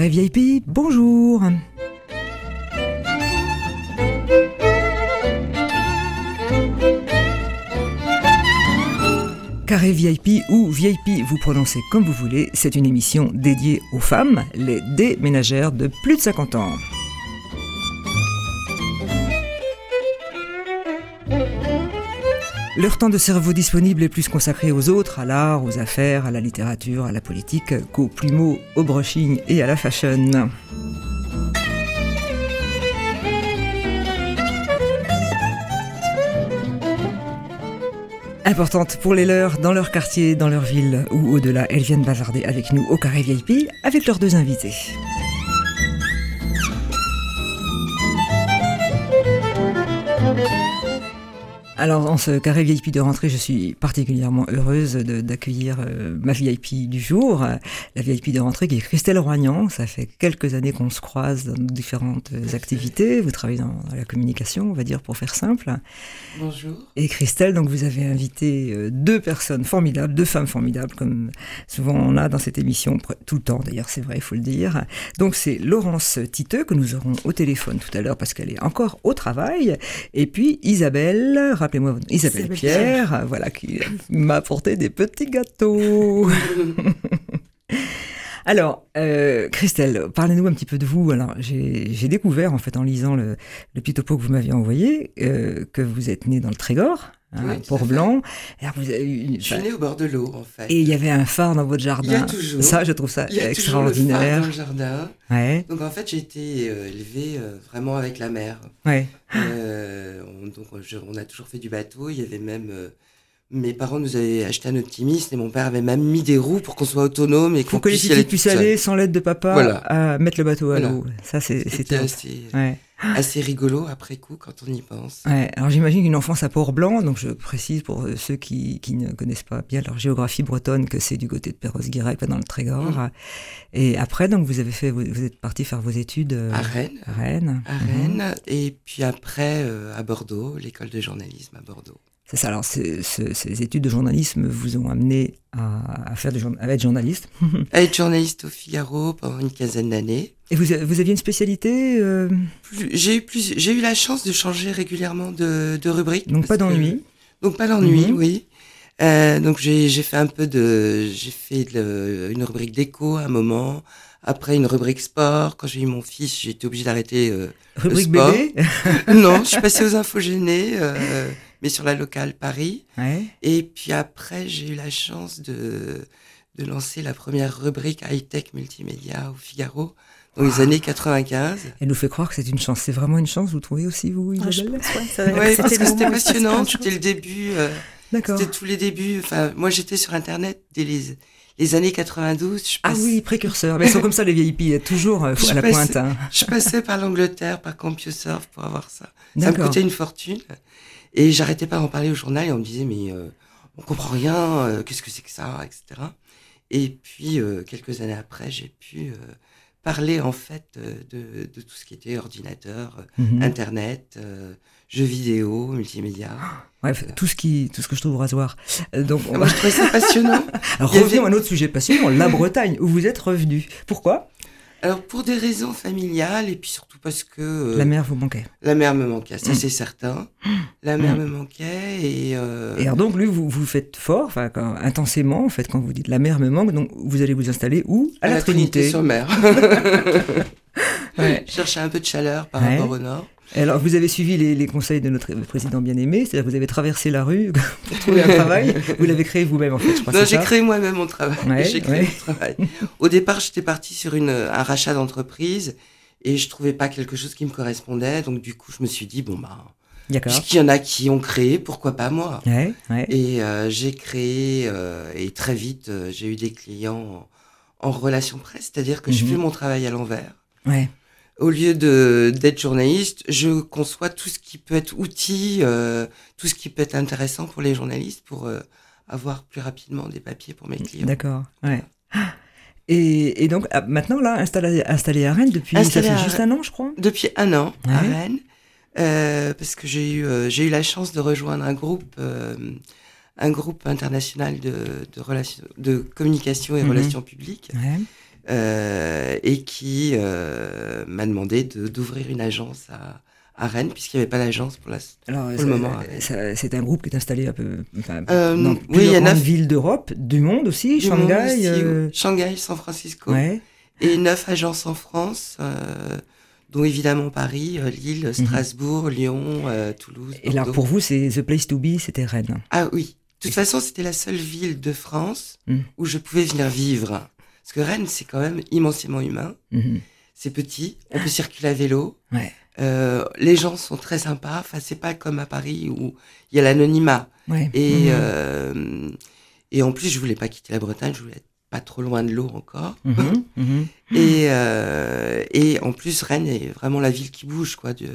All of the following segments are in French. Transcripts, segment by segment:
Carré VIP, bonjour Carré VIP ou VIP, vous prononcez comme vous voulez, c'est une émission dédiée aux femmes, les déménagères de plus de 50 ans. Leur temps de cerveau disponible est plus consacré aux autres, à l'art, aux affaires, à la littérature, à la politique, qu'aux plumeaux, au brushing et à la fashion. Importante pour les leurs, dans leur quartier, dans leur ville ou au-delà, elles viennent bazarder avec nous au Carré VIP avec leurs deux invités. Alors, en ce carré VIP de rentrée, je suis particulièrement heureuse d'accueillir euh, ma VIP du jour, la VIP de rentrée qui est Christelle Roignan. Ça fait quelques années qu'on se croise dans différentes activités. Vous travaillez dans, la communication, on va dire, pour faire simple. Bonjour. Et Christelle, donc vous avez invité euh, deux personnes formidables, deux femmes formidables, comme souvent on a dans cette émission, tout le temps d'ailleurs, c'est vrai, il faut le dire. Donc c'est Laurence Titeux que nous aurons au téléphone tout à l'heure parce qu'elle est encore au travail. Et puis Isabelle, rappelez-moi Isabelle, Pierre, voilà, qui m'a apporté des petits gâteaux. Alors, euh, Christelle, parlez-nous un petit peu de vous. Alors, j'ai découvert, en fait, en lisant le, petit topo que vous m'aviez envoyé, euh, que vous êtes née dans le Trégor, hein, vous avez Je suis née au bord de l'eau, en fait. Et il y avait un phare dans votre jardin. Il y a toujours. Ça, je trouve ça il y a extraordinaire. Toujours le phare dans le jardin. Ouais. Donc, en fait, j'ai été euh, élevée vraiment avec la mer. Ouais. on, donc, on a toujours fait du bateau. Il y avait même mes parents nous avaient acheté un optimiste et mon père avait même mis des roues pour qu'on soit autonome et qu'on puisse que les puissent aller sans l'aide de papa à mettre le bateau à l'eau. Ça, c'était assez, assez rigolo après coup quand on y pense. Ouais. Alors j'imagine qu'une enfance à Port-Blanc, donc je précise pour ceux qui, qui, ne connaissent pas bien leur géographie bretonne que c'est du côté de Perros-Guirec, dans le Trégor. Mm. Et après, donc vous avez fait, vous, êtes parti faire vos études euh, à Rennes. À Rennes. À Rennes. Et puis après euh, à Bordeaux, l'école de journalisme à Bordeaux. C'est ça. Alors, ces études de journalisme vous ont amené à, faire être journaliste À être journaliste au Figaro pendant une quinzaine d'années. Et vous, vous aviez une spécialité euh? J'ai eu, plus, j'ai eu la chance de changer régulièrement de, de rubrique. Donc, pas d'ennui Donc, pas d'ennui, mhm. oui. Euh, donc, j'ai fait un peu de. J'ai fait une rubrique déco à un moment. Après, une rubrique sport. Quand j'ai eu mon fils, j'ai été obligé d'arrêter. Euh, rubrique bébé Non, je suis passée aux infogénés. Euh, mais sur la locale Paris. Et puis après, j'ai eu la chance de, de lancer la première rubrique high-tech multimédia au Figaro dans les ah. années 95. Elle nous fait croire que c'est une chance. C'est vraiment une chance, vous trouvez aussi, vous, ah, Isabelle Oui, parce que c'était passionnant. C'était le début. Euh, D'accord. C'était tous les débuts. Enfin, moi, j'étais sur Internet dès les, les années 92. Je Ah oui, précurseurs. Mais ils sont comme ça, les VIP, toujours euh, à la pointe. Hein. Je passais par l'Angleterre, par CompuServe pour avoir ça. Ça me coûtait une fortune. Et j'arrêtais pas d'en parler au journal et on me disait mais euh, on comprend rien, euh, qu'est-ce que c'est que ça, etc. Et puis euh, quelques années après, j'ai pu euh, parler en fait de, de, tout ce qui était ordinateur, mhm. internet, jeux vidéo, multimédia. Bref, tout ce qui, tout ce que je trouve au rasoir. Donc, Moi, je trouvais ça passionnant. Alors, revenons à un autre sujet passionnant, la Bretagne, où vous êtes revenu. Pourquoi? Alors pour des raisons familiales et puis surtout parce que euh, la mère vous manquait. La mère me manquait, ça mm. c'est certain. La mère mm. me manquait et. Euh... Et alors donc lui vous vous faites fort, enfin intensément en fait quand vous dites la mère me manque, donc vous allez vous installer où À, la, Trinité. sur mer. ouais. Chercher un peu de chaleur par rapport au nord. Alors, vous avez suivi les, conseils de notre président bien-aimé, c'est-à-dire vous avez traversé la rue pour trouver un travail. Vous l'avez créé vous-même, en fait, je crois. Non, j'ai créé moi-même mon travail. j'ai créé mon travail. Au départ, j'étais parti sur une, un rachat d'entreprise et je trouvais pas quelque chose qui me correspondait. Donc, du coup, je me suis dit, bon, bah, puisqu'il y en a qui ont créé, pourquoi pas moi Et euh, j'ai créé, euh, et très vite, euh, j'ai eu des clients en, en relation presse, c'est-à-dire que je mhm. fais mon travail à l'envers. Ouais au lieu de d'être journaliste, je conçois tout ce qui peut être outil, euh, tout ce qui peut être intéressant pour les journalistes pour euh, avoir plus rapidement des papiers pour mes clients. D'accord. Ouais. Et, et, donc ah, maintenant là, installé, installé à Rennes depuis ça fait juste un an, je crois. Depuis un an à Rennes, euh, parce que j'ai eu j'ai eu la chance de rejoindre un groupe un groupe international de de, relations, de communication et mhm. relations publiques. Ouais et qui m'a demandé d'ouvrir une agence à, à Rennes, puisqu'il n'y avait pas d'agence pour, la, le moment. C'est un groupe qui est installé un peu dans oui, il y a neuf villes d'Europe, du monde aussi, Shanghai. Shanghai, San Francisco. Et neuf agences en France dont évidemment Paris, euh, Lille, mhm. Strasbourg, Lyon, euh, Toulouse. Et là, pour vous, c'est The Place to Be, c'était Rennes. Ah oui. De toute façon, c'était la seule ville de France mhm. où je pouvais venir vivre. Parce que Rennes, c'est quand même immensément humain. Mhm. C'est petit, on peut circuler à vélo. Ouais. Euh, les gens sont très sympas. Enfin, c'est pas comme à Paris où il y a l'anonymat. Ouais. Et, euh, et en plus, je voulais pas quitter la Bretagne. Je voulais être pas trop loin de l'eau encore. Mhm, mhm. Et, euh, et en plus, Rennes est vraiment la ville qui bouge. Quoi, de...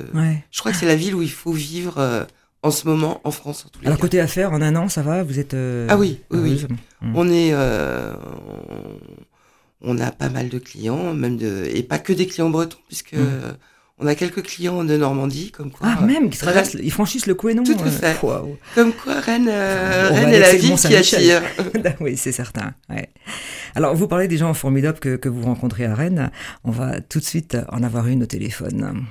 Je crois que c'est la ville où il faut vivre en ce moment en France. En tous les Alors, côté affaires, en un an, ça va? Vous êtes. Ah oui, oui, oui. On est. On, a pas mal de clients, même de. Et pas que des clients bretons, puisque. On a quelques clients de Normandie, comme quoi. Ah, même, qui traversent, ils franchissent le Couesnon. Tout à fait. Comme quoi, Rennes, Rennes est la ville qui attire. oui, c'est certain. Ouais. Alors, vous parlez des gens formidables que, que, vous rencontrez à Rennes. On va tout de suite en avoir une au téléphone.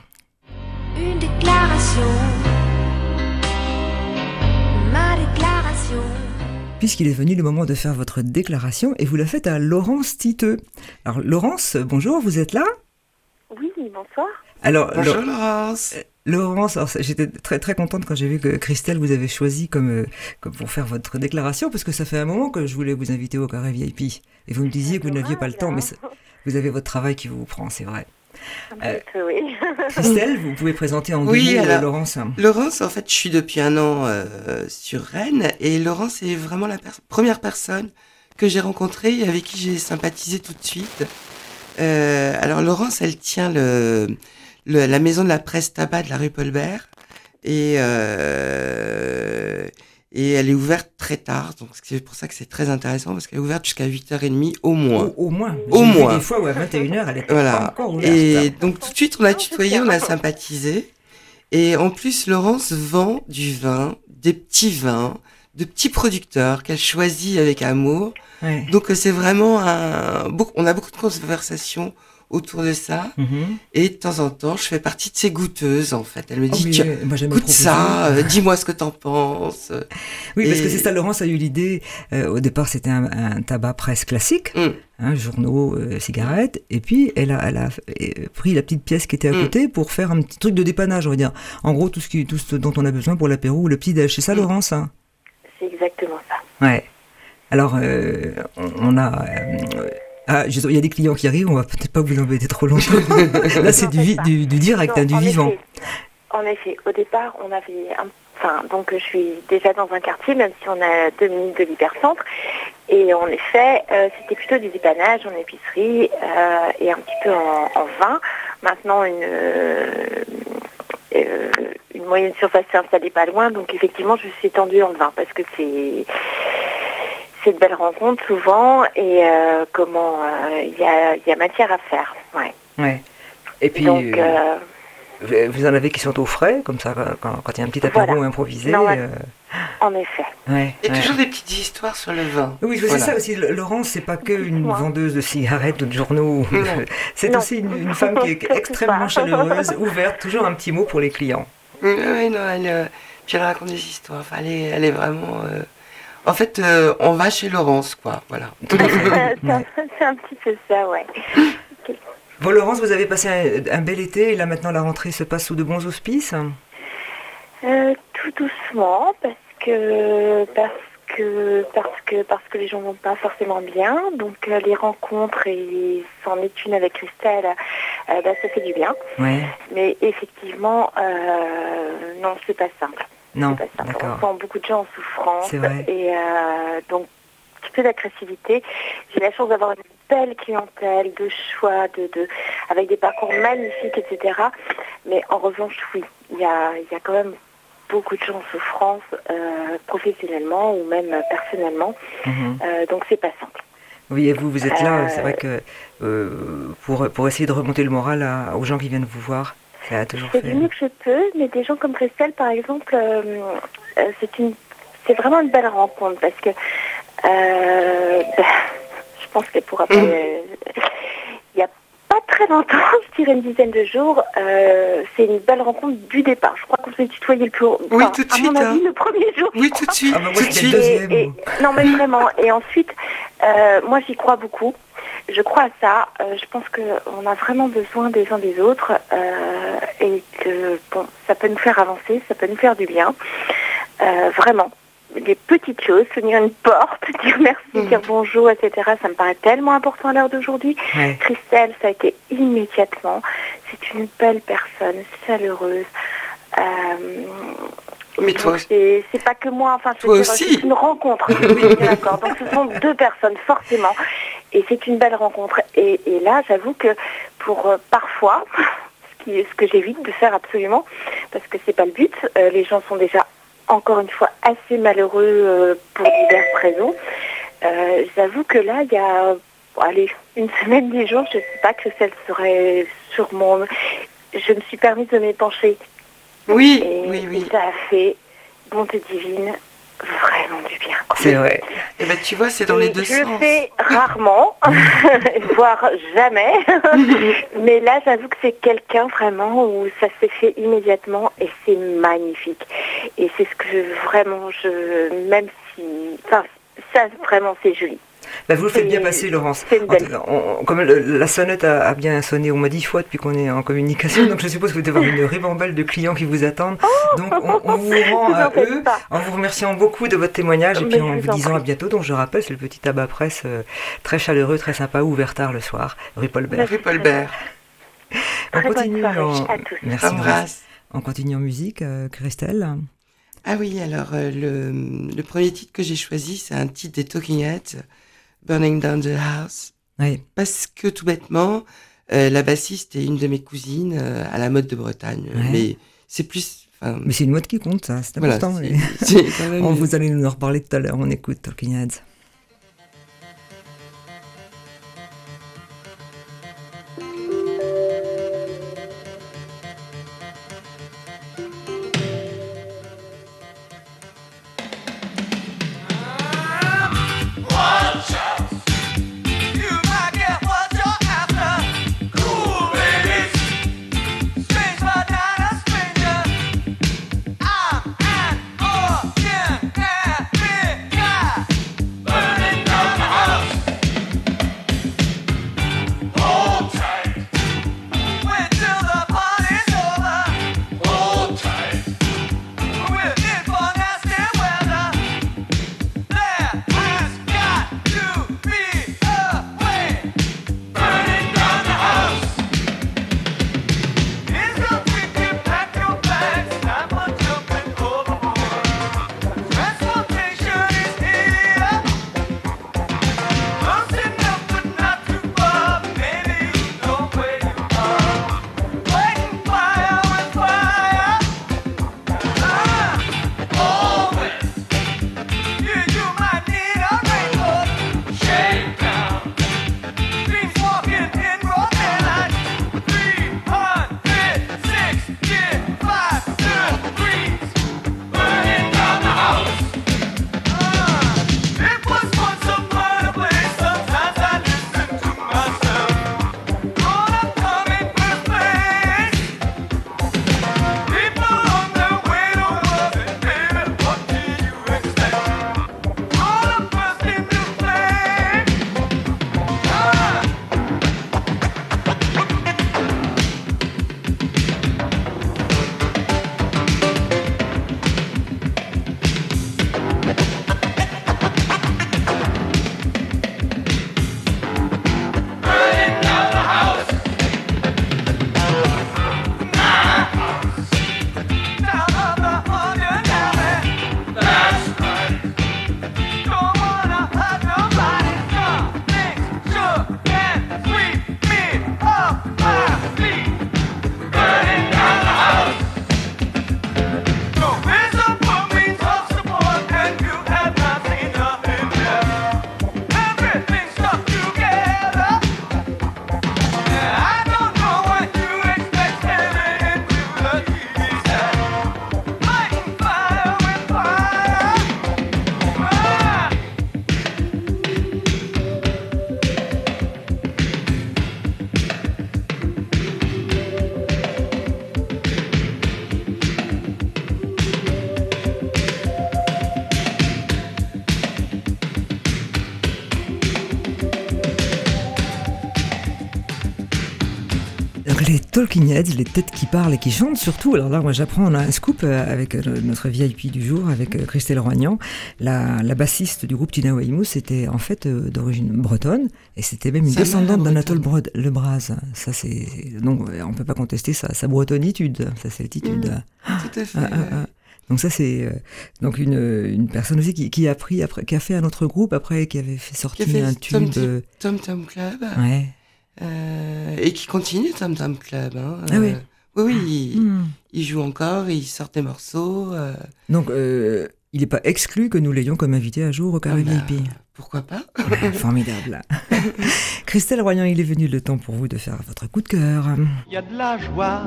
Une déclaration. Puisqu'il est venu le moment de faire votre déclaration et vous la faites à Laurence Titeux. Alors, Laurence, bonjour, vous êtes là? Oui, bonsoir. Alors, Bonjour Laurence. Euh, Laurence, j'étais très très contente quand j'ai vu que Christelle vous avez choisi comme, euh, comme pour faire votre déclaration parce que ça fait un moment que je voulais vous inviter au carré VIP et vous me disiez que vous n'aviez pas le temps, mais vous avez votre travail qui vous prend, c'est vrai. Euh, oui. Christelle, vous pouvez présenter en oui, alors, Laurence. Laurence, en fait, je suis depuis un an sur Rennes et Laurence est vraiment la première personne que j'ai rencontrée et avec qui j'ai sympathisé tout de suite. alors Laurence, elle tient le la maison de la presse tabac de la rue Paulbert. Et, euh, et elle est ouverte très tard, donc c'est pour ça que c'est très intéressant, parce qu'elle est ouverte jusqu'à 8h30 au moins. Au, moins Au moins. des fois où à 21h, elle était voilà. pas encore ouverte. Et donc tout de suite, on a tutoyé, on a sympathisé. Et en plus, Laurence vend du vin, des petits vins, de petits producteurs qu'elle choisit avec amour. Ouais. Donc c'est vraiment un... On a beaucoup de conversations autour de ça. Mhm. Et de temps en temps, je fais partie de ces goûteuses, en fait. Elle me oh, dit, oh, goûte ça, euh, dis-moi ce que t'en penses. Oui, parce que c'est ça, Laurence a eu l'idée. Euh, au départ, c'était un, tabac presse classique, mm. hein, journaux, euh, cigarettes. Et puis, elle a, elle a pris la petite pièce qui était à mm. côté pour faire un petit truc de dépannage, on va dire. En gros, tout ce, qui, tout ce dont on a besoin pour l'apéro ou le petit déj. C'est ça, mm. Laurence hein? C'est exactement ça. Ouais. Alors, on, a ah, il y a des clients qui arrivent, on va peut-être pas vous embêter trop longtemps. Là, c'est du, du, du, direct, hein, du vivant. en effet, au départ, on avait un Enfin, donc je suis déjà dans un quartier, même si on a deux minutes de l'hypercentre. Et en effet, euh, c'était plutôt du dépannage en épicerie euh, et un petit peu en, vin. Maintenant, une, euh, une moyenne surface s'est installée pas loin, donc effectivement, je suis étendue en vin parce que c'est c'est de belles rencontres souvent et euh, comment euh, il y, a, y, a, matière à faire. Ouais. ouais. Et puis, Donc, euh, vous en avez qui sont au frais, comme ça, quand, il y a un petit apéro improvisé. En effet. Ouais, il y a toujours des petites histoires sur le vin. Oui, c'est ça aussi. Laurence, c'est pas qu'une vendeuse de cigarettes ou de journaux. c'est aussi une, femme qui est extrêmement chaleureuse, ouverte, toujours un petit mot pour les clients. Oui, non, elle, puis elle raconte des histoires. Enfin, elle, est, elle est vraiment. En fait, euh, on va chez Laurence, quoi. Voilà. c'est un petit peu ça, ouais. Bon, Laurence, vous avez passé un, bel été et là maintenant la rentrée se passe sous de bons auspices euh, Tout doucement, parce que parce que parce que parce que les gens vont pas forcément bien. Donc euh, les rencontres et s'en est une avec Christelle, bah, ça fait du bien. Ouais. Mais effectivement, non, c'est pas simple. Non, d'accord. On sent beaucoup de gens en souffrance. Et euh, donc, un petit peu d'agressivité. J'ai la chance d'avoir une belle clientèle, de choix, de, de, avec des parcours magnifiques, etc. Mais en revanche, oui, il y a, y a quand même beaucoup de gens en souffrance, euh, professionnellement ou même personnellement. Mhm. Euh, donc, c'est pas simple. Oui, et vous, vous êtes là, c'est vrai que pour, pour essayer de remonter le moral aux gens qui viennent vous voir. C'est du mieux que je peux, mais des gens comme Christelle, par exemple, euh, euh, c'est une, c'est vraiment une belle rencontre parce que euh, je pense qu'elle pourra pas. Mm. très longtemps, je dirais une dizaine de jours. Euh, c'est une belle rencontre du départ. Je crois qu'on s'est tutoyé le plus. Oui, tout de suite. À mon avis, hein. le premier jour. Oui, tout de suite. Ah, bah, tout de suite. Et, non, mais vraiment. Et ensuite, euh, moi, j'y crois beaucoup. Je crois à ça. Euh, je pense qu'on a vraiment besoin des uns des autres et que bon, ça peut nous faire avancer, ça peut nous faire du bien. vraiment des petites choses, tenir une porte, dire merci, mhm. dire bonjour, etc. Ça me paraît tellement important à l'heure d'aujourd'hui. Christelle, ça a été immédiatement. C'est une belle personne, chaleureuse. Mais toi c'est pas que moi, enfin c'est une rencontre. d'accord. Donc ce sont deux personnes forcément, et c'est une belle rencontre. Et, là, j'avoue que pour euh, parfois, ce, qui, ce que j'évite de faire absolument, parce que c'est pas le but, euh, les gens sont déjà encore une fois assez malheureux euh, pour diverses raisons. J'avoue que là, il y a allez, une semaine, des jours, je ne sais pas que celle serait sur mon... Je me suis permis de m'épancher. Oui, oui, oui. Et ça a fait bonté divine vraiment du bien. C'est vrai. Et eh ben, tu vois, c'est dans les deux je sens. Je fais rarement, voire jamais. Mais là, j'avoue que c'est quelqu'un vraiment où ça s'est fait immédiatement et c'est magnifique. Et c'est ce que vraiment, je, même si, enfin, ça vraiment, c'est joli. Bah, vous le faites bien passer, Laurence. comme la sonnette a, bien sonné au moins dix fois depuis qu'on est en communication, donc je suppose que vous devez avoir une ribambelle de clients qui vous attendent. Oh donc on, vous rend à eux en vous remerciant beaucoup de votre témoignage et puis en vous disant à bientôt. Donc je rappelle, c'est le petit tabac presse euh, très chaleureux, très sympa, ouvert tard le soir, rue Paulbert. Rue Paulbert. On continue en... Merci. On continue en musique, euh, Christelle. Ah oui, alors euh, le, le, premier titre que j'ai choisi, c'est un titre des Talking Heads Burning Down the House. Oui. Parce que tout bêtement, euh, la bassiste est une de mes cousines euh, à la mode de Bretagne. Mais c'est plus. Mais c'est une mode qui compte, ça, c'est important. On vous allez nous en reparler tout à l'heure. On écoute Talking Heads. Talking Heads, les têtes qui parlent et qui chantent surtout. Alors là, moi j'apprends, on a un scoop euh, avec euh, notre VIP du jour, avec euh, Christelle Roignan. La, la bassiste du groupe Tina Weymouth c'était en fait d'origine bretonne et c'était même une descendante d'Anatole Le Braz. Ça, c'est, donc on peut pas contester sa, sa bretonitude, sa celtitude. Mmh. tout à fait. Ah, ah, ah. Donc ça c'est donc une, une personne aussi qui, qui, a pris après qui a fait un autre groupe après qui avait fait sortir un tube Tom Tom Club. Ouais. Euh, et qui continue Tom Tom Club. Hein. Ah oui. Euh, oui, oui, hmm. il, joue encore, il sort des morceaux. Euh. Donc, il n'est pas exclu que nous l'ayons comme invité un jour au Carré ah bah, Pourquoi pas? Formidable. Christelle Royan, il est venu le temps pour vous de faire votre coup de cœur. Il y a de la joie.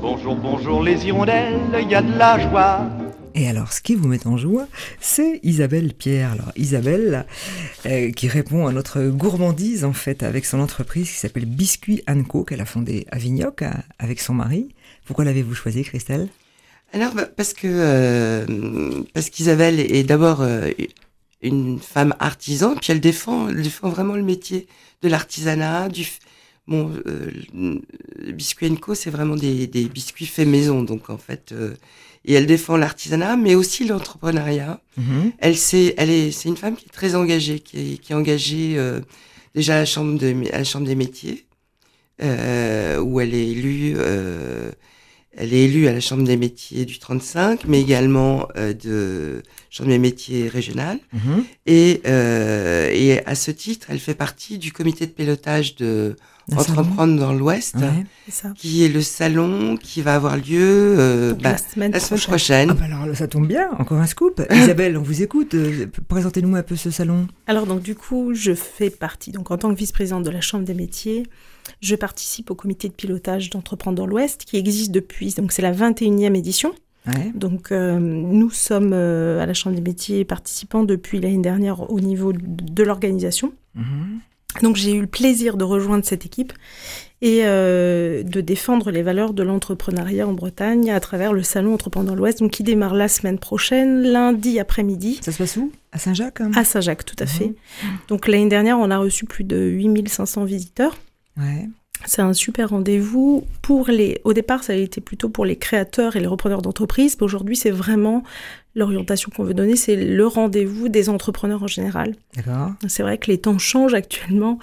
Bonjour, bonjour les hirondelles, il y a de la joie. Et alors, ce qui vous met en joie, c'est Isabelle Pierre. Alors, Isabelle, euh, qui répond à notre gourmandise, en fait, avec son entreprise qui s'appelle Biscuit Co, qu'elle a fondée à Vignoc avec son mari. Pourquoi l'avez-vous choisi, Christelle? Alors, bah, parce que euh, parce qu'Isabelle est d'abord euh, une femme artisan, puis elle défend, défend vraiment le métier de l'artisanat, du bon, Biscuit Co, c'est vraiment des, biscuits faits maison, donc en fait et elle défend l'artisanat, mais aussi l'entrepreneuriat. Mhm. Elle c'est, elle est, c'est une femme qui est très engagée, qui est, qui est engagée euh, déjà à la chambre de, à la chambre des métiers, euh, où elle est élue. Euh, elle est élue à la Chambre des métiers du 35, mais également euh, de Chambre des métiers régionale. Mhm. Et, euh, et à ce titre, elle fait partie du comité de pilotage de Entreprendre dans l'Ouest, qui est le salon qui va avoir lieu euh, bah, la semaine, prochaine. Ah bah alors ça tombe bien, encore un scoop. Isabelle, on vous écoute. Euh, présentez-nous un peu ce salon. Alors donc du coup, je fais partie, donc en tant que vice-présidente de la Chambre des métiers, je participe au comité de pilotage d'Entreprendre dans l'Ouest, qui existe depuis, donc c'est la 21e édition. Donc euh, nous sommes à la Chambre des métiers participants depuis l'année dernière au niveau de l'organisation. Mhm. Donc j'ai eu le plaisir de rejoindre cette équipe et euh, de défendre les valeurs de l'entrepreneuriat en Bretagne à travers le salon Entreprendre dans l'Ouest, donc qui démarre la semaine prochaine, lundi après-midi. Ça se passe où? À Saint-Jacques hein? À Saint-Jacques, tout à fait. Mhm. Donc l'année dernière, on a reçu plus de 8500 visiteurs. Ouais. C'est un super rendez-vous pour les. Au départ, ça a été plutôt pour les créateurs et les repreneurs d'entreprises. Aujourd'hui, c'est vraiment l'orientation qu'on veut donner, c'est le rendez-vous des entrepreneurs en général. C'est vrai que les temps changent actuellement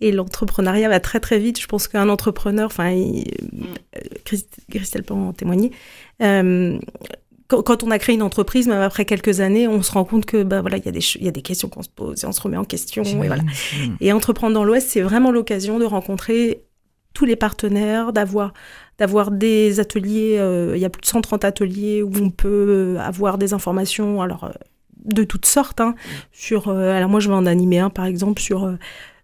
et l'entrepreneuriat va très très vite. Je pense qu'un entrepreneur, enfin, Christelle peut en témoigner. Euh, quand on a créé une entreprise, même après quelques années, on se rend compte que bah voilà, il y a des il y a des questions qu'on se pose et on se remet en question et voilà. Et entreprendre dans l'Ouest, c'est vraiment l'occasion de rencontrer tous les partenaires, d'avoir d'avoir des ateliers, euh, il y a plus de 130 ateliers où on peut avoir des informations, alors euh, de toutes sortes, hein, sur, euh, alors moi je vais en animer un par exemple sur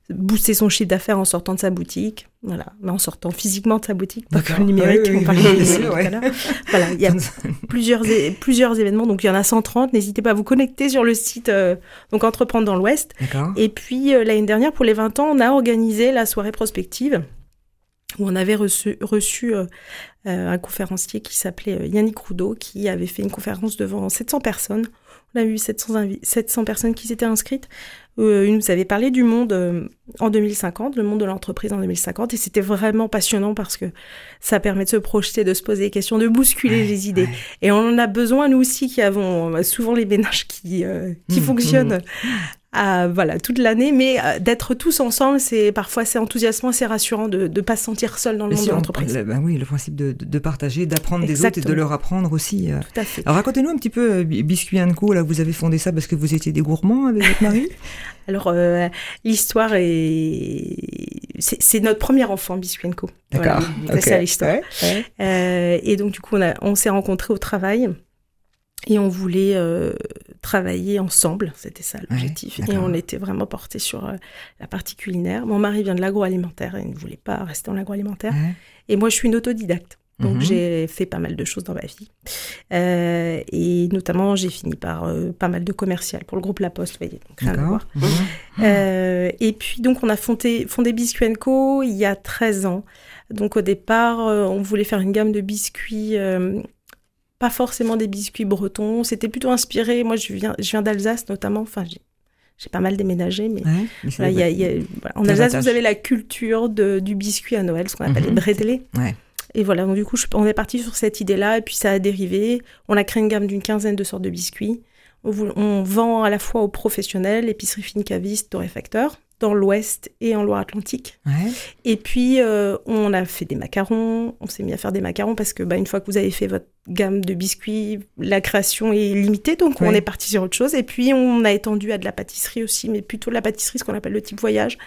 booster son chiffre d'affaires en sortant de sa boutique, voilà, mais en sortant physiquement de sa boutique, pas comme numérique, on parlait tout à l'heure. Voilà, il y a plusieurs, plusieurs événements, donc il y en a 130, n'hésitez pas à vous connecter sur le site donc Entreprendre dans l'Ouest. Et puis l'année dernière, pour les 20 ans, on a organisé la soirée prospective où on avait reçu, reçu euh, euh, un conférencier qui s'appelait euh, Yannick Roudot, qui avait fait une conférence devant 700 personnes. On a eu 700, 700 personnes qui s'étaient inscrites. il nous avait parlé du monde en 2050, le monde de l'entreprise en 2050, et c'était vraiment passionnant parce que ça permet de se projeter, de se poser des questions, de bousculer les idées. Et on en a besoin, nous aussi, qui avons souvent les ménages qui, qui mmh, fonctionnent mmh voilà toute l'année, mais euh, d'être tous ensemble, c'est parfois c'est enthousiasmant, c'est rassurant de ne pas se sentir seul dans le monde de l'entreprise. Ben oui, le principe de, de partager, d'apprendre des autres et de leur apprendre aussi. Euh. Tout à fait. Alors racontez-nous un petit peu euh, Biscuit Co. Là, vous avez fondé ça parce que vous étiez des gourmands avec votre mari? Alors l'histoire est c'est notre premier enfant Biscuit Co. D'accord. C'est ça l'histoire. et donc du coup on, on s'est rencontrés au travail. Et on voulait euh, travailler ensemble, c'était ça l'objectif. et on était vraiment porté sur euh, la partie culinaire. Mon mari vient de l'agroalimentaire il ne voulait pas rester dans l'agroalimentaire. Et moi, je suis une autodidacte. Donc, mhm. j'ai fait pas mal de choses dans ma vie. Euh, et notamment, j'ai fini par pas mal de commercial pour le groupe La Poste, vous voyez, donc rien à voir. Mhm. et puis, donc, on a fondé, fondé Biscuit Co il y a 13 ans. Donc, au départ, on voulait faire une gamme de biscuits pas forcément des biscuits bretons. C'était plutôt inspiré. Moi, je viens, je viens d'Alsace notamment. Enfin, j'ai pas mal déménagé, mais, en Alsace, vous avez la culture de, du biscuit à Noël, ce qu'on appelle les mhm. brédélés. Et voilà, donc du coup, on est parti sur cette idée-là, et puis ça a dérivé. On a créé une gamme d'une quinzaine de sortes de biscuits. On, vend à la fois aux professionnels, épicerie fine caviste, torréfacteurs, dans l'Ouest et en Loire-Atlantique. Et puis, euh, on a fait des macarons, on s'est mis à faire des macarons parce que bah, une fois que vous avez fait votre gamme de biscuits, la création est limitée, donc on est parti sur autre chose. Et puis, on a étendu à de la pâtisserie aussi, mais plutôt la pâtisserie, ce qu'on appelle le type voyage.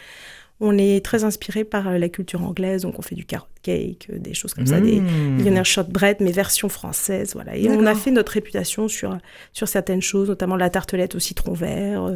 On est très inspiré par euh, la culture anglaise, donc on fait du carrot cake, euh, des choses comme ça, des mmh. millionnaires shortbread, mais version française, voilà. Et on a fait notre réputation sur, sur certaines choses, notamment la tartelette au citron vert. Euh,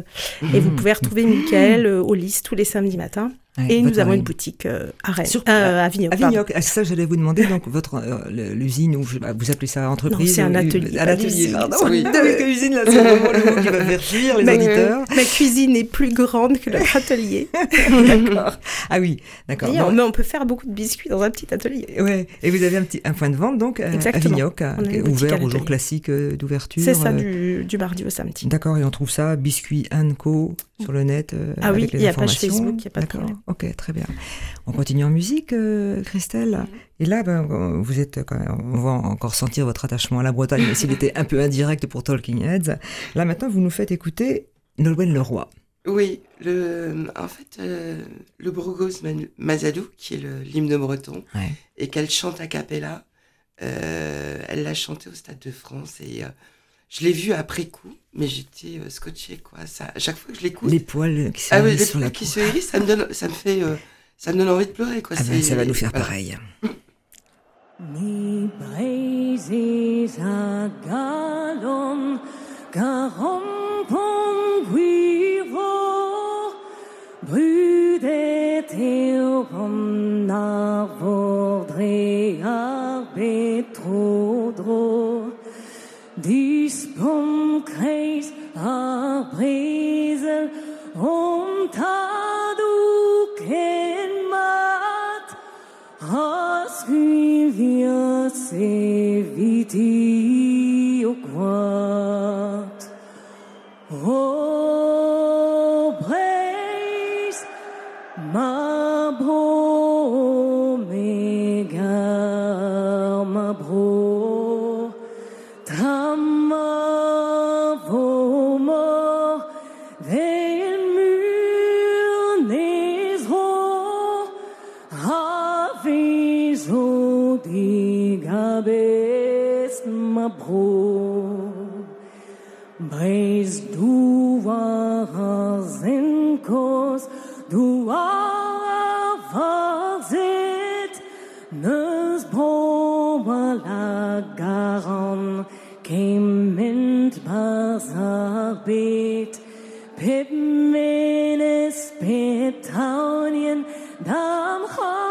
et vous mmh. pouvez retrouver Mickaël au Lys tous les samedis matins et nous avons une boutique euh, à Rennes, euh, à Vignoc. À Vignoc. Ah, ça, j'allais vous demander, donc, votre, euh, l'usine, ou bah, vous appelez ça entreprise c'est un atelier. Un atelier, pardon. Oui, usine, là, c'est vraiment le mot qui va faire les auditeurs. Ma cuisine est plus grande que notre atelier. d'accord. Ah oui, d'accord. Mais on peut faire beaucoup de biscuits dans un petit atelier. Ouais. Et vous avez un, petit, un point de vente, donc, à, Vignoc, ouvert au jour classique d'ouverture. C'est ça, du, du, mardi au samedi. D'accord, et on trouve ça, biscuits Co, sur le net. ah oui, il y a page Facebook, il n'y a pas de problème. Ok, très bien. On continue en musique, euh, Christelle. Et là, ben, vous êtes quand même, on va encore sentir votre attachement à la Bretagne, même s'il était un peu indirect pour Talking Heads. Là, maintenant, vous nous faites écouter Nolwenn Leroy. Oui, le, en fait, euh, le Brogos Mazadou, qui est l'hymne breton, et qu'elle chante a cappella, euh, elle l'a chanté au Stade de France et je l'ai vu après coup, mais j'étais euh, scotché quoi. Ça, à chaque fois que je l'écoute, les poils qui se ah oui, les poils qui se hérissent, ça me donne, ça me fait, euh, ça me donne envie de pleurer quoi. Ah ben, ça va nous faire voilà. pareil. mint mazabit, pip minis, pip taunian, dam hot.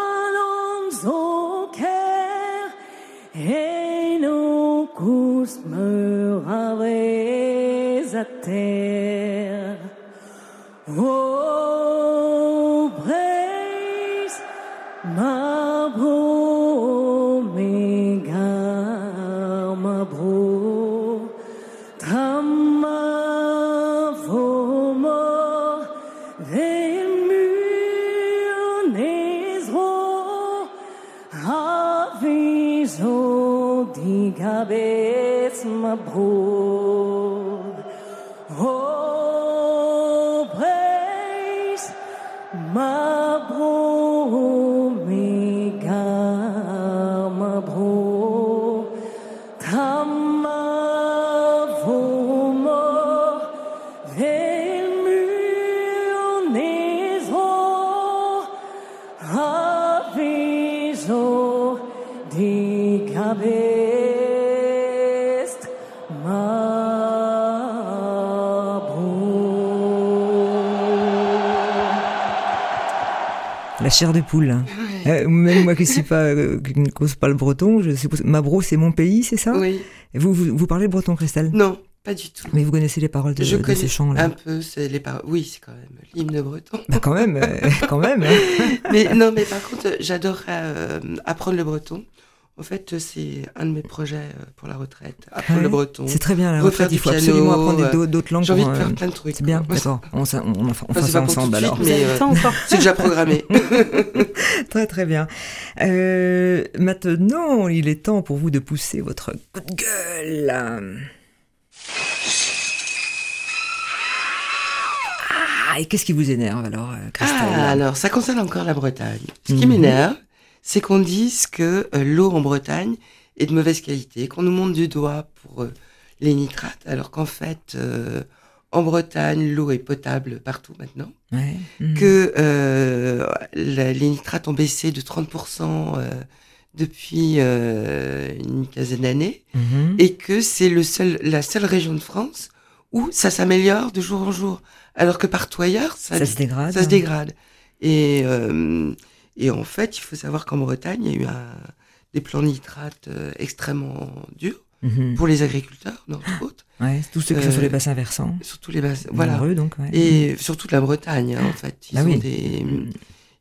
La chair de poule. Hein. Euh, même moi qui, suis pas, euh, ne cause pas le breton, je suppose. Mabro, c'est mon pays, c'est ça? Oui. Vous, vous, parlez le breton, Christelle? Non, pas du tout. Mais vous connaissez les paroles de, je de ces chants-là? Un peu, c'est les paroles. Oui, c'est quand même l'hymne breton. Bah quand même, euh, quand même. Hein. mais non, mais par contre, j'adore apprendre le breton. En fait, c'est un de mes projets euh, pour la retraite, apprendre le breton. C'est très bien la retraite, il faut absolument apprendre d'autres langues. J'ai envie de faire plein de trucs. C'est bien, d'accord. On, on, on, on fait ça ensemble alors. Mais euh, c'est déjà programmé. très très bien. Euh, maintenant, il est temps pour vous de pousser votre coup de gueule. Ah, et qu'est-ce qui vous énerve alors, Christelle? Ah, alors, ça concerne encore la Bretagne. Ce qui mhm. m'énerve, c'est qu'on dise que euh, l'eau en Bretagne est de mauvaise qualité, qu'on nous monte du doigt pour euh, les nitrates, alors qu'en fait, euh, en Bretagne, l'eau est potable partout maintenant, ouais. que les nitrates ont baissé de 30% depuis une quinzaine d'années, mhm. et que c'est le seul, la seule région de France où ça s'améliore de jour en jour, alors que partout ailleurs, ça, se dégrade. Ça se dégrade. Et et en fait, il faut savoir qu'en Bretagne, il y a eu un, des plans nitrates euh, extrêmement durs mhm. pour les agriculteurs, entre autres. Ouais, tous ceux qui sont sur les euh, bassins versants. Surtout les bassins, voilà. donc, ouais. Et surtout la Bretagne, hein, en fait. Ils ah oui. des,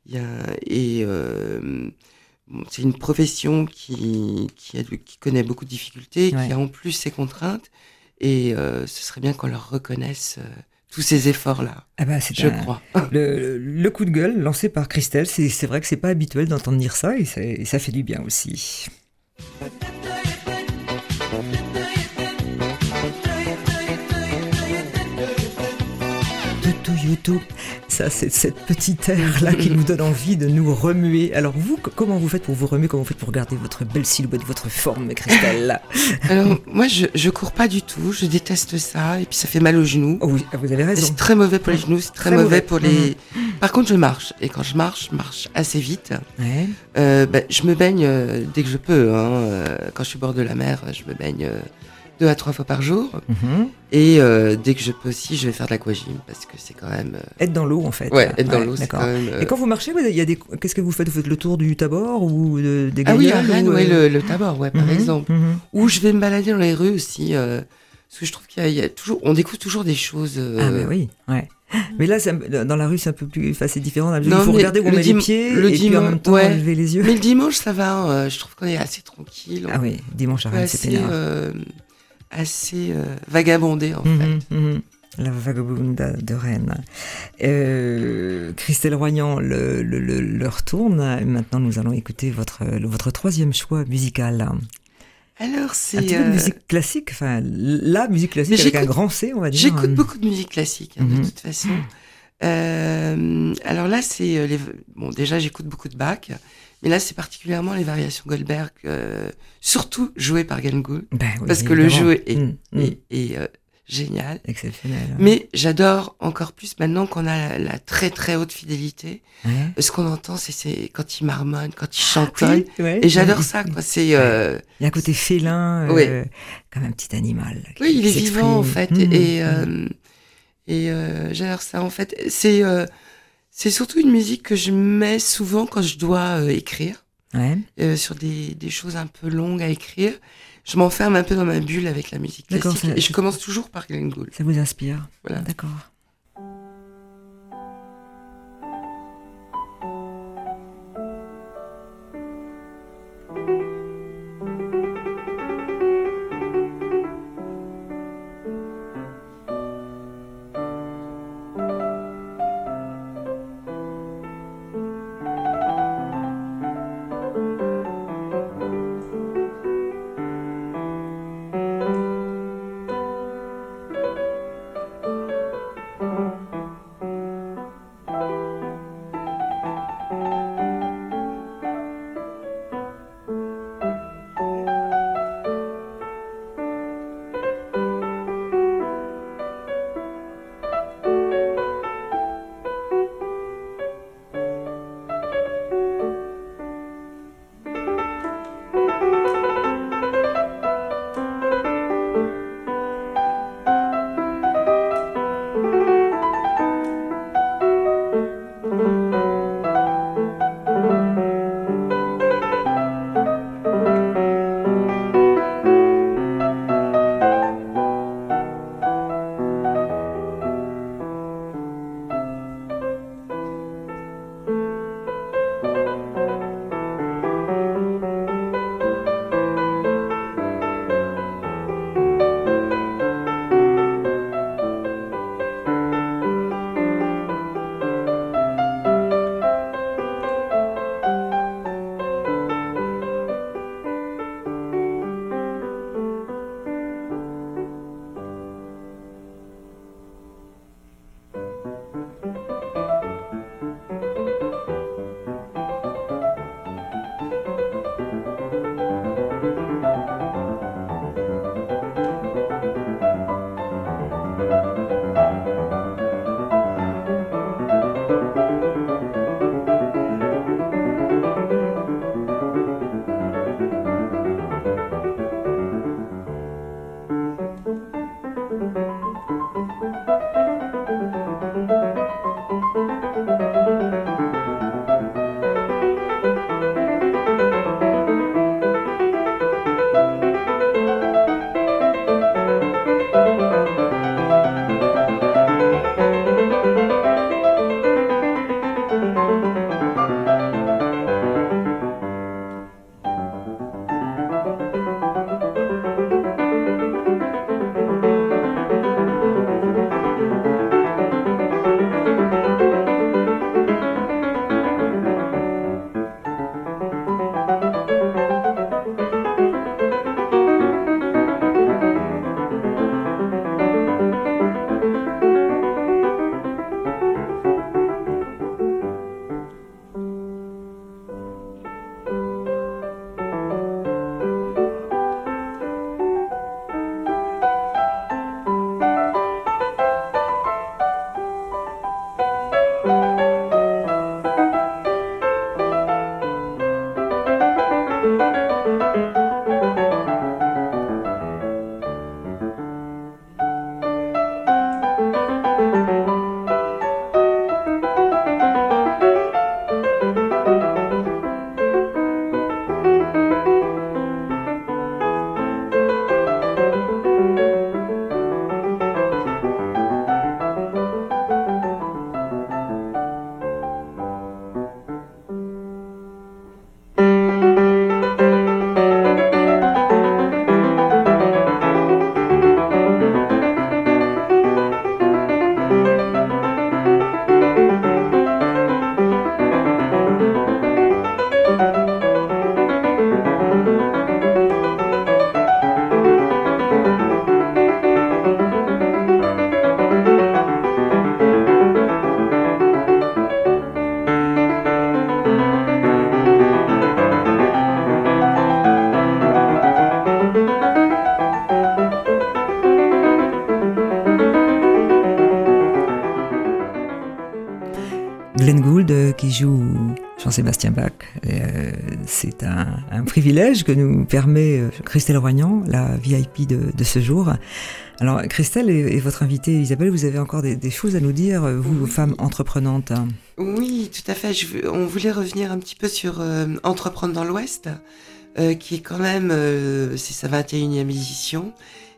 y a, et euh, c'est une profession qui, qui, a, qui, connaît beaucoup de difficultés, qui a en plus ses contraintes. Et euh, ce serait bien qu'on leur reconnaisse euh, tous ces efforts-là. Ah bah, je crois. Le, le, coup de gueule lancé par Christelle, c'est vrai que c'est pas habituel d'entendre dire ça et, et ça fait du bien aussi. YouTube. Ça, c'est cette petite air-là qui nous donne envie de nous remuer. Alors vous, comment vous faites pour vous remuer Comment vous faites pour garder votre belle silhouette, votre forme, Christelle? Alors moi, je, je cours pas du tout. Je déteste ça. Et puis ça fait mal aux genoux. Oh oui, vous avez raison. C'est très mauvais pour les genoux. C'est très, mauvais, pour les. Mhm. Par contre, je marche. Et quand je marche, je marche assez vite. Ouais. Euh, bah, je me baigne euh, dès que je peux. Hein. Euh, quand je suis au bord de la mer, je me baigne deux à trois fois par jour. Mhm. Et euh, dès que je peux aussi, je vais faire de l'aquagym parce que c'est quand même. Euh, être dans l'eau en fait. Ouais, être dans l'eau, c'est quand même. Et quand vous marchez, il y a des. Qu'est-ce que vous faites? Vous faites le tour du Tabor ou des Ah oui, à Rennes, ouais, euh, le, le, Tabor, ouais, par mhm, exemple. mhm. Ou je vais me balader dans les rues aussi. parce que je trouve qu'il y, y, a toujours. On découvre toujours des choses. Ah, mais oui, ouais. Mais là, dans la rue, c'est un peu plus, enfin, c'est différent. il faut regarder où on met les pieds et puis en même temps ouais. lever les yeux. Mais le dimanche, ça va. Hein, je trouve qu'on est assez tranquille. Ah oui, dimanche à Rennes, c'est pénard assez euh, vagabondé en mhm, fait. Mhm. La vagabonde de Rennes. Euh, Christelle Royan, le, le, le, leur tourne. Maintenant, nous allons écouter votre, votre troisième choix musical. Alors, c'est. Un petit peu de euh, musique classique, enfin, la musique classique avec un grand C, on va dire. J'écoute beaucoup de musique classique, hein, de Mhm. toute façon. Euh, alors là, c'est. les... Bon, déjà, j'écoute beaucoup de Bach, mais là, c'est particulièrement les variations Goldberg, euh, surtout jouées par Glenn Gould, Ben oui, parce que le jeu est, Mm, mm. est, est, euh, génial. Exceptionnel. Mais j'adore encore plus maintenant qu'on a la, la très très haute fidélité. Ouais. Ce qu'on entend, c'est- quand il marmonne, quand il chantonne. Oui, ouais. Et j'adore ça, quoi. C'est. euh, Il y a un côté félin, euh, comme un petit animal. qui- Oui, il est vivant en fait, s'exprime. et et j'adore ça en fait. C'est c'est surtout une musique que je mets souvent quand je dois euh, écrire Ouais. euh, sur des, des choses un peu longues à écrire. Je m'enferme un peu dans ma bulle avec la musique classique ça- et je commence toujours par Glenn Gould. Ça vous inspire Voilà. D'accord. Sébastien Bach. Euh, c'est un, privilège que nous permet euh, Christelle Roignan, la VIP de, ce jour. Alors Christelle et, votre invitée Isabelle, vous avez encore des, choses à nous dire, vous, femmes entreprenantes. Oui, tout à fait. Je, on voulait revenir un petit peu sur euh, Entreprendre dans l'Ouest, qui est quand même, c'est sa 21e édition,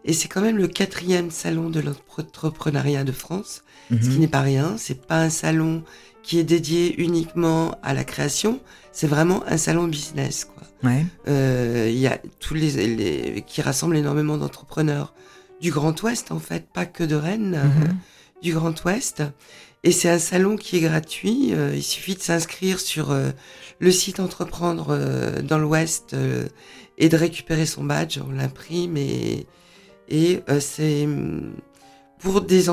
et c'est quand même le quatrième salon de l'entrepreneuriat de France, ce qui mhm. n'est pas rien. C'est pas un salon qui est dédié uniquement à la création, c'est vraiment un salon business. Quoi. Ouais. Euh, il y a tous les, les qui rassemble énormément d'entrepreneurs du Grand Ouest en fait, pas que de Rennes, euh, mhm. du Grand Ouest. Et c'est un salon qui est gratuit. Euh, il suffit de s'inscrire sur le site Entreprendre dans l'Ouest et de récupérer son badge. On l'imprime et, et c'est pour des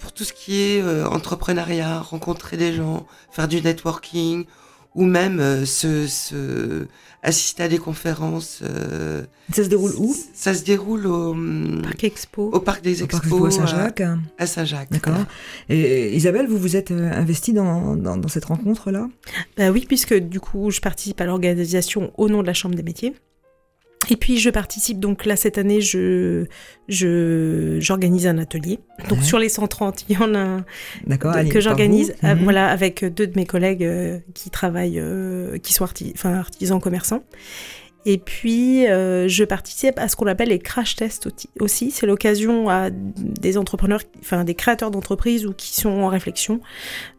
pour tout ce qui est euh, entrepreneuriat, rencontrer des gens, faire du networking, ou même euh, se, assister à des conférences. Euh, ça se déroule où? Ça se déroule au hum, Parc Expo. Au Parc des Expos. à Saint-Jacques. À, Saint-Jacques. D'accord. Et Isabelle, vous vous êtes investie dans, dans, cette rencontre-là? Bah Oui, puisque du coup, je participe à l'organisation au nom de la Chambre des métiers. Et puis je participe donc là cette année, je j'organise un atelier. Donc sur les 130, il y en a un que j'organise euh, mhm. voilà avec deux de mes collègues euh, qui travaillent euh, qui sont artisans commerçants. Et puis, euh, je participe à ce qu'on appelle les crash tests aussi. C'est l'occasion à des entrepreneurs, enfin des créateurs d'entreprises ou qui sont en réflexion,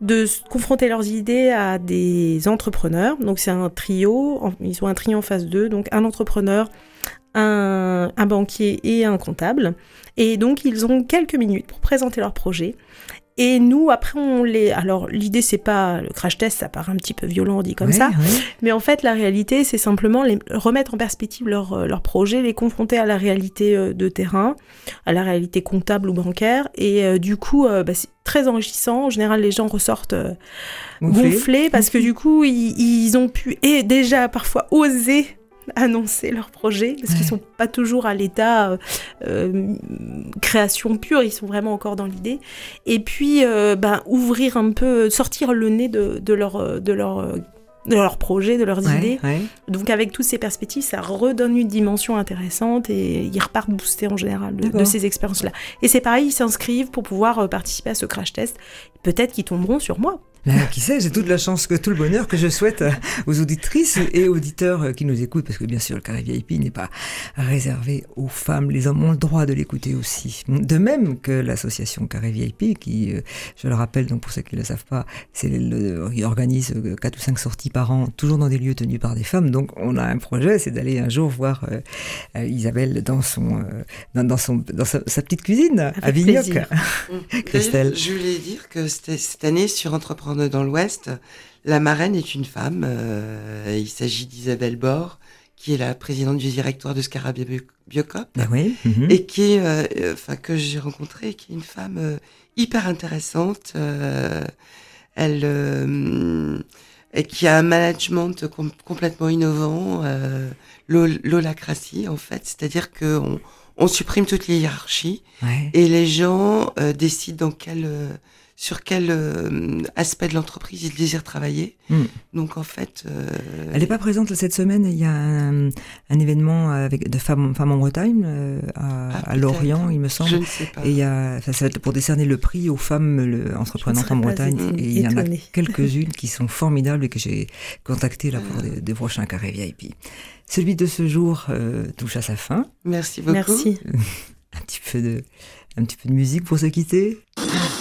de confronter leurs idées à des entrepreneurs. Donc, c'est un trio. Ils ont un trio en phase 2. Donc, un entrepreneur, un, un banquier et un comptable. Et donc, ils ont quelques minutes pour présenter leur projet. Et nous, après, on les. Alors, l'idée, c'est pas le crash test, ça paraît un petit peu violent dit comme ça. Mais en fait, la réalité, c'est simplement les... remettre en perspective leur, euh, leur projet, les confronter à la réalité euh, de terrain, à la réalité comptable ou bancaire. Et euh, du coup, bah, c'est très enrichissant. En général, les gens ressortent gonflés. parce que du coup, ils, ils ont pu et déjà parfois oser annoncer leurs projets, parce qu'ils qu'ils sont pas toujours à l'état euh, création pure, ils sont vraiment encore dans l'idée. Et puis, ben, ouvrir un peu, sortir le nez de, de leur, de leur de leurs projets, de leurs idées. Donc avec toutes ces perspectives, ça redonne une dimension intéressante et ils repartent boostés en général de, ces expériences-là. Et c'est pareil, ils s'inscrivent pour pouvoir euh, participer à ce crash test. Peut-être qu'ils tomberont sur moi. Ben, qui sait, j'ai toute la chance, que tout le bonheur que je souhaite aux auditrices et auditeurs qui nous écoutent, parce que bien sûr, le carré VIP n'est pas réservé aux femmes. Les hommes ont le droit de l'écouter aussi. De même que l'association Carré VIP, qui, euh, je le rappelle, donc pour ceux qui ne le savent pas, c'est le, il organise euh, quatre ou cinq sorties par an, toujours dans des lieux tenus par des femmes. Donc, on a un projet, c'est d'aller un jour voir euh, Isabelle dans son, dans, son, dans sa, petite cuisine à Vignoc. Christelle. Je voulais dire que cette année, sur Entreprendre dans l'Ouest, la marraine est une femme. Euh, il s'agit d'Isabelle Bord, qui est la présidente du directoire de Scarabia Biocop. Oui. Mhm. Et qui est, euh, enfin, que j'ai rencontrée, qui est une femme euh, hyper intéressante. elle, et qui a un management complètement innovant, l'holacratie en fait, c'est-à-dire que on, supprime toute les hiérarchies et les gens décident dans quel sur quel euh, aspect de l'entreprise ils désirent travailler. Hmm. Donc en fait, euh, elle n'est pas présente cette semaine. Il y a un, événement avec de femmes, femmes en Bretagne euh, à, ah, Lorient, il me semble. Je ne sais pas. Et il y a, ça va être pour décerner le prix aux femmes le, entreprenantes en Bretagne. Et il y en a quelques-unes qui sont formidables et que j'ai contactées là pour des, des, prochains carrés VIP. Celui de ce jour touche à sa fin. Merci beaucoup. Merci. un petit peu de, un petit peu de musique pour se quitter.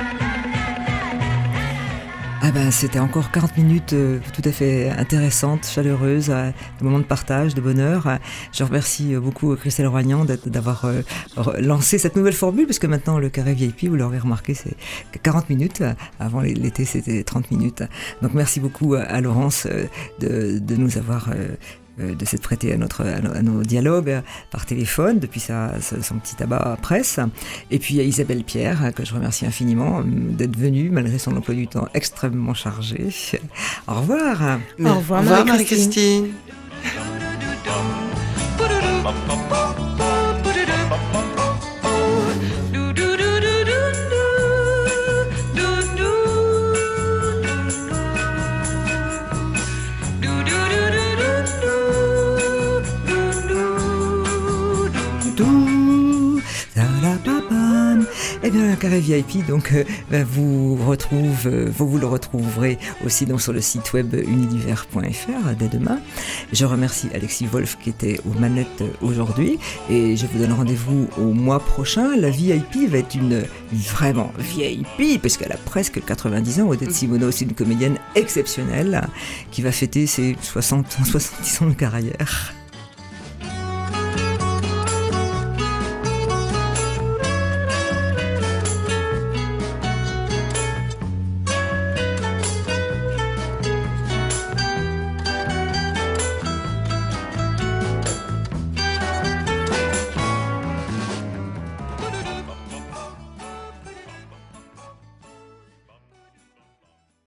Ah ben, c'était encore 40 minutes euh, tout à fait intéressantes, chaleureuses, de moments de partage, de bonheur. Je remercie euh, beaucoup Christelle Roignan d'avoir euh, lancé cette nouvelle formule, puisque maintenant le carré VIP, vous l'aurez remarqué, c'est 40 minutes. Avant l'été, c'était 30 minutes. Donc merci beaucoup à Laurence de, de nous avoir euh, de s'être prêté à, notre, à, nos, dialogues par téléphone depuis sa, son petit tabac presse. Et puis à Isabelle Pierre, que je remercie infiniment euh, d'être venue malgré son emploi du temps extrêmement chargé. Au revoir. Au revoir, Marie-Christine. Bien, un carré VIP, donc, euh, ben, vous retrouve, euh, vous, vous le retrouverez aussi donc, sur le site web univers.fr dès demain. Je remercie Alexis Wolf qui était aux manettes aujourd'hui et je vous donne rendez-vous au mois prochain. La VIP va être une vraiment VIP parce qu'elle a presque 90 ans. Odette Simoneau, c'est une comédienne exceptionnelle qui va fêter ses 60, 70 ans de carrière.